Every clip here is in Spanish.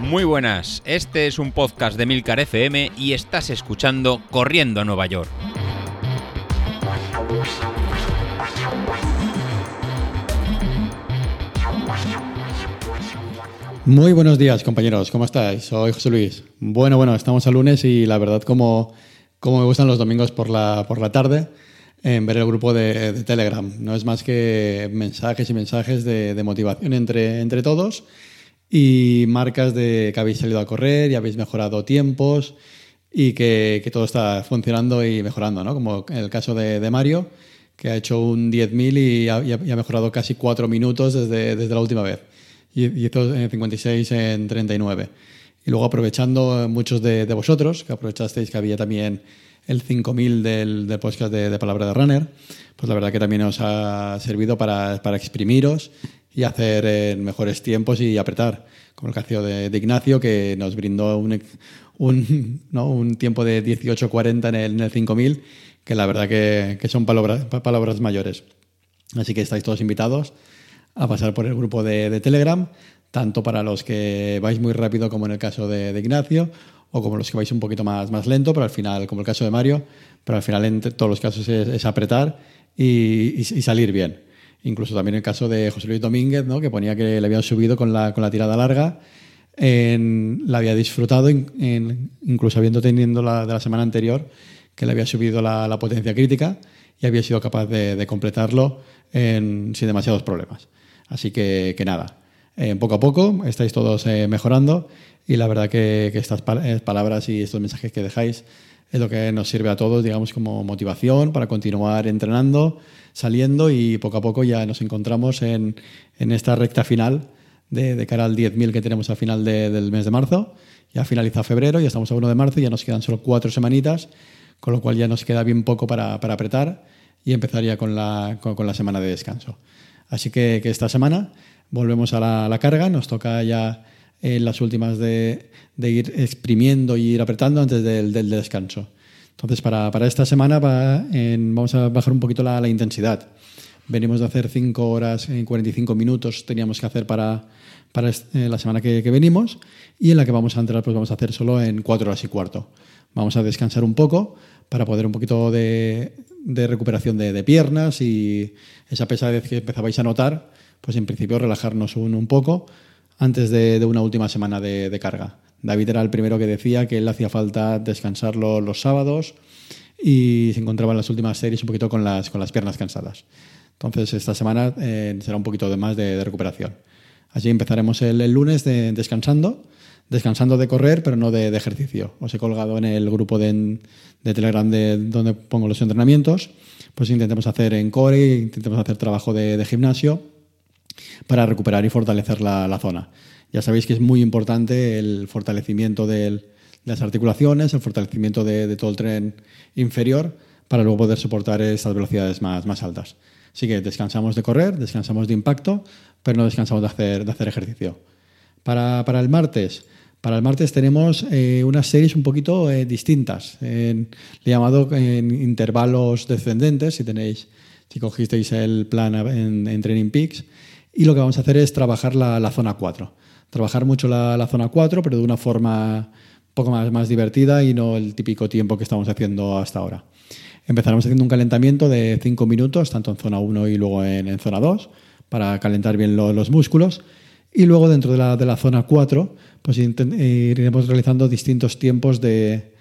Muy buenas, este es un podcast de Milcar FM y estás escuchando Corriendo a Nueva York. Muy buenos días, compañeros. ¿Cómo estáis? Soy José Luis. Bueno, bueno, estamos a lunes y la verdad, como, como me gustan los domingos por la, por la tarde, en ver el grupo de, de Telegram. No es más que mensajes y mensajes de, de motivación entre, entre todos y marcas de que habéis salido a correr y habéis mejorado tiempos y que, que todo está funcionando y mejorando, ¿no? Como en el caso de, de Mario, que ha hecho un 10.000 y, ha- y ha mejorado casi 4 minutos desde, desde la última vez. Y hizo eh, 56 en 39. Y luego aprovechando muchos de, de vosotros, que aprovechasteis que había también el 5000 del, del podcast de, de Palabra de Runner, pues la verdad que también os ha servido para, para exprimiros y hacer eh, mejores tiempos y apretar, como el caso de, Ignacio, que nos brindó un, un, ¿no? un tiempo de 18.40 en el, en el 5000, que la verdad que, que son palabras, pa- palabras mayores. Así que estáis todos invitados a pasar por el grupo de, de Telegram, tanto para los que vais muy rápido como en el caso de Ignacio, o como los que vais un poquito más, más lento, pero al final, como el caso de Mario, pero al final en todos los casos es, apretar y, salir bien. Incluso también el caso de José Luis Domínguez, ¿no? que ponía que le habían subido con la, con la tirada larga, en- la había disfrutado, incluso habiendo teniendo la de la semana anterior, que le había subido la, la potencia crítica y había sido capaz de, de completarlo en- sin demasiados problemas. Así que, que nada, eh, poco a poco estáis todos eh, mejorando y la verdad que, estas eh, palabras y estos mensajes que dejáis es lo que nos sirve a todos, digamos, como motivación para continuar entrenando, saliendo y poco a poco ya nos encontramos en, esta recta final de, cara al 10.000 que tenemos al final de- del mes de marzo. Ya finaliza febrero, ya estamos a 1 de marzo, ya nos quedan solo cuatro semanitas, con lo cual ya nos queda bien poco para, apretar y empezar ya con la, con la semana de descanso. Así que, que esta semana volvemos a la, carga, nos toca ya en las últimas de, ir exprimiendo y ir apretando antes del, descanso. Entonces, para, esta semana vamos a bajar un poquito la, intensidad. Venimos de hacer 5 horas en 45 minutos, teníamos que hacer para, eh, la semana que, venimos, y en la que vamos a entrar, pues vamos a hacer solo en 4 horas y cuarto. Vamos a descansar un poco para poder un poquito de, recuperación de, de piernas y esa pesadez que empezabais a notar, pues en principio relajarnos un, poco antes de, una última semana de, carga. David era el primero que decía que él hacía falta descansarlo los sábados y se encontraba en las últimas series un poquito con las, con las piernas cansadas. Entonces, esta semana eh, será un poquito de más de, recuperación. Así empezaremos el, lunes de- descansando, descansando de correr, pero no de, ejercicio. Os he colgado en el grupo de, Telegram de, donde pongo los entrenamientos. Pues intentemos hacer en core, intentemos hacer trabajo de gimnasio para recuperar y fortalecer la, la zona. Ya sabéis que es muy importante el fortalecimiento del- de las articulaciones, el fortalecimiento de, de todo el tren inferior para luego poder soportar estas velocidades más, más altas. Así que descansamos de correr, descansamos de impacto, pero no descansamos de hacer, de hacer ejercicio. Para, para el martes, para el martes tenemos eh, unas series un poquito eh, distintas. Le he llamado en intervalos descendentes, si tenéis, si cogisteis el plan en, en Training Peaks. Y lo que vamos a hacer es trabajar la, zona 4. Trabajar mucho la, zona 4, pero de una forma un poco más, divertida y no el típico tiempo que estamos haciendo hasta ahora. Empezaremos haciendo un calentamiento de 5 minutos, tanto en zona 1 y luego en, zona 2, para calentar bien lo- los músculos. Y luego dentro de la, zona 4, pues iremos realizando distintos tiempos de,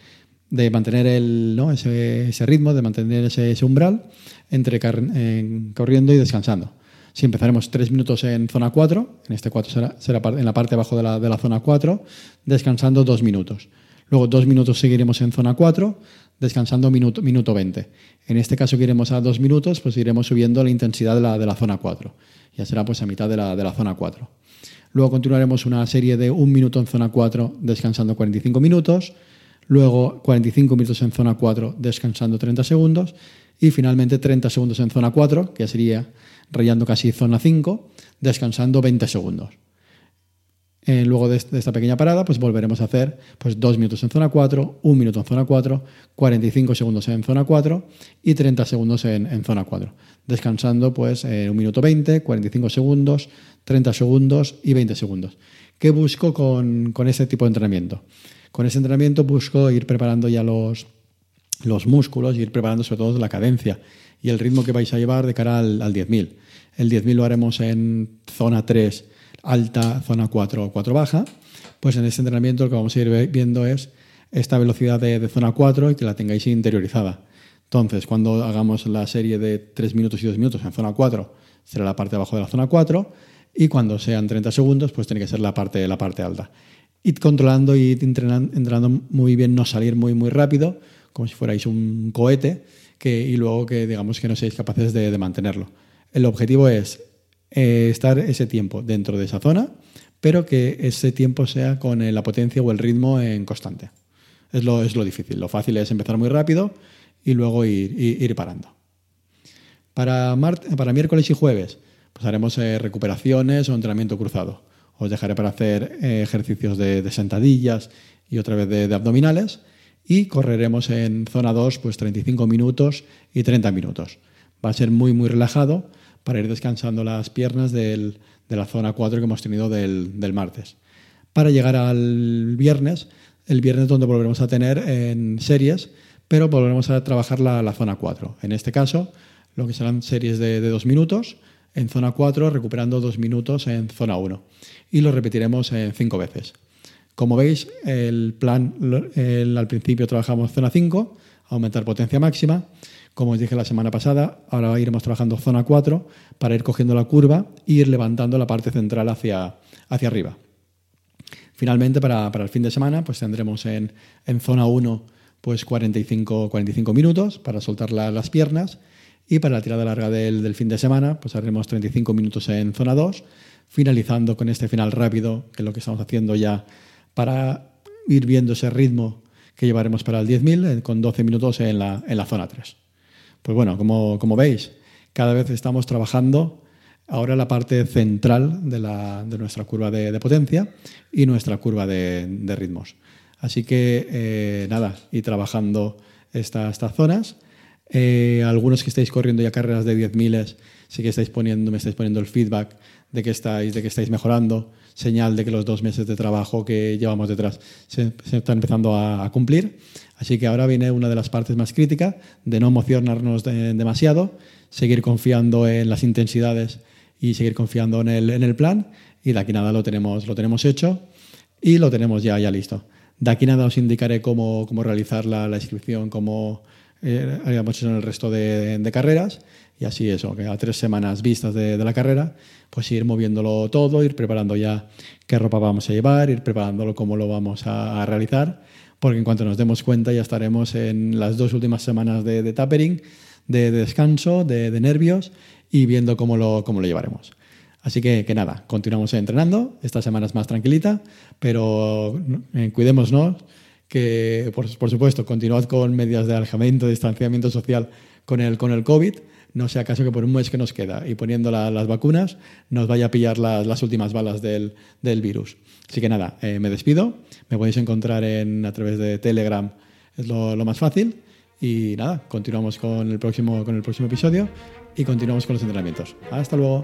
de mantener el, ¿no? ese, ritmo, de mantener ese, umbral entre corriendo y descansando. Si empezaremos 3 minutos en zona 4, en este 4 será, será en la parte abajo de la, de la zona 4, descansando 2 minutos. Luego 2 minutos seguiremos en zona 4, descansando minuto, minuto 20. En este caso que iremos a 2 minutos, pues iremos subiendo la intensidad de la, de la zona 4. Ya será pues a mitad de la, de la zona 4. Luego continuaremos una serie de 1 minuto en zona 4, descansando 45 minutos. Luego 45 minutos en zona 4, descansando 30 segundos. Y finalmente 30 segundos en zona 4, que sería rayando casi zona 5, descansando 20 segundos. Eh, luego de, esta pequeña parada, pues volveremos a hacer pues, 2 minutos en zona 4, 1 minuto en zona 4, 45 segundos en zona 4 y 30 segundos en, zona 4. Descansando pues 1 eh, minuto 20, 45 segundos, 30 segundos y 20 segundos. ¿Qué busco con, con ese tipo de entrenamiento? Con ese entrenamiento busco ir preparando ya los, los músculos y ir preparando sobre todo la cadencia y el ritmo que vais a llevar de cara al, al 10.000. El 10.000 lo haremos en zona 3 alta, zona 4 4 baja, pues en este entrenamiento lo que vamos a ir viendo es esta velocidad de, zona 4 y que la tengáis interiorizada. Entonces, cuando hagamos la serie de 3 minutos y 2 minutos en zona 4, será la parte de abajo de la zona 4 y cuando sean 30 segundos, pues tiene que ser la parte, la parte alta. Ir controlando y entrenando, entrenando muy bien, no salir muy, muy rápido, como si fuerais un cohete, y luego que digamos que no seáis capaces de, mantenerlo. El objetivo es eh, estar ese tiempo dentro de esa zona, pero que ese tiempo sea con la potencia o el ritmo en constante. Es lo, es lo difícil. Lo fácil es empezar muy rápido y luego ir, ir, parando. Para, para miércoles y jueves, pues haremos eh, recuperaciones o entrenamiento cruzado. Os dejaré para hacer eh, ejercicios de, sentadillas y otra vez de, abdominales. Y correremos en zona 2, pues 35 minutos y 30 minutos. Va a ser muy, muy relajado para ir descansando las piernas de la zona 4 que hemos tenido del, martes. Para llegar al viernes, el viernes donde volveremos a tener en series, pero volveremos a trabajar la, zona 4. En este caso, lo que serán series de, dos minutos en zona 4, recuperando dos minutos en zona 1. Y lo repetiremos en cinco veces. Como veis, el plan, al principio trabajamos zona 5, aumentar potencia máxima. Como os dije la semana pasada, ahora iremos trabajando zona 4 para ir cogiendo la curva e ir levantando la parte central hacia, hacia arriba. Finalmente, para, el fin de semana, pues tendremos en, zona 1 pues 45, 45 minutos para soltar las piernas y para la tirada larga del, del, fin de semana, pues haremos 35 minutos en zona 2, finalizando con este final rápido, que es lo que estamos haciendo ya para ir viendo ese ritmo que llevaremos para el 10.000 eh, con 12 minutos en la, en la zona 3. Pues bueno, como, como veis, cada vez estamos trabajando ahora la parte central de, la, de nuestra curva de, potencia y nuestra curva de, ritmos. Así que eh, nada, y trabajando estas zonas. Eh, algunos que estáis corriendo ya carreras de 10.000 sí que estáis poniendo, me estáis poniendo el feedback de que estáis, de que estáis mejorando, señal de que los dos meses de trabajo que llevamos detrás se, están empezando a, cumplir. Así que ahora viene una de las partes más críticas de no emocionarnos demasiado, seguir confiando en las intensidades y seguir confiando en el, en el plan. Y de aquí nada lo tenemos, lo tenemos hecho y lo tenemos ya, ya listo. De aquí nada os indicaré cómo, cómo realizar la, la inscripción, cómo eh, habíamos hecho en el resto de, de carreras. Y así eso, que a tres semanas vistas de, la carrera, pues ir moviéndolo todo, ir preparando ya qué ropa vamos a llevar, ir preparándolo cómo lo vamos a, realizar, porque en cuanto nos demos cuenta ya estaremos en las dos últimas semanas de, de tapering, de, descanso, de, nervios y viendo cómo lo, cómo lo llevaremos. Así que, que nada, continuamos entrenando, esta semana es más tranquilita, pero eh, cuidémonos, que por, supuesto continuad con medidas de alejamiento, distanciamiento social con el, con el COVID, no sea acaso que por un mes que nos queda y poniendo las vacunas nos vaya a pillar las últimas balas del, virus. Así que nada, eh, me despido. Me podéis encontrar en, a través de Telegram, es lo, más fácil. Y nada, continuamos con el, próximo, con el próximo episodio y continuamos con los entrenamientos. Hasta luego.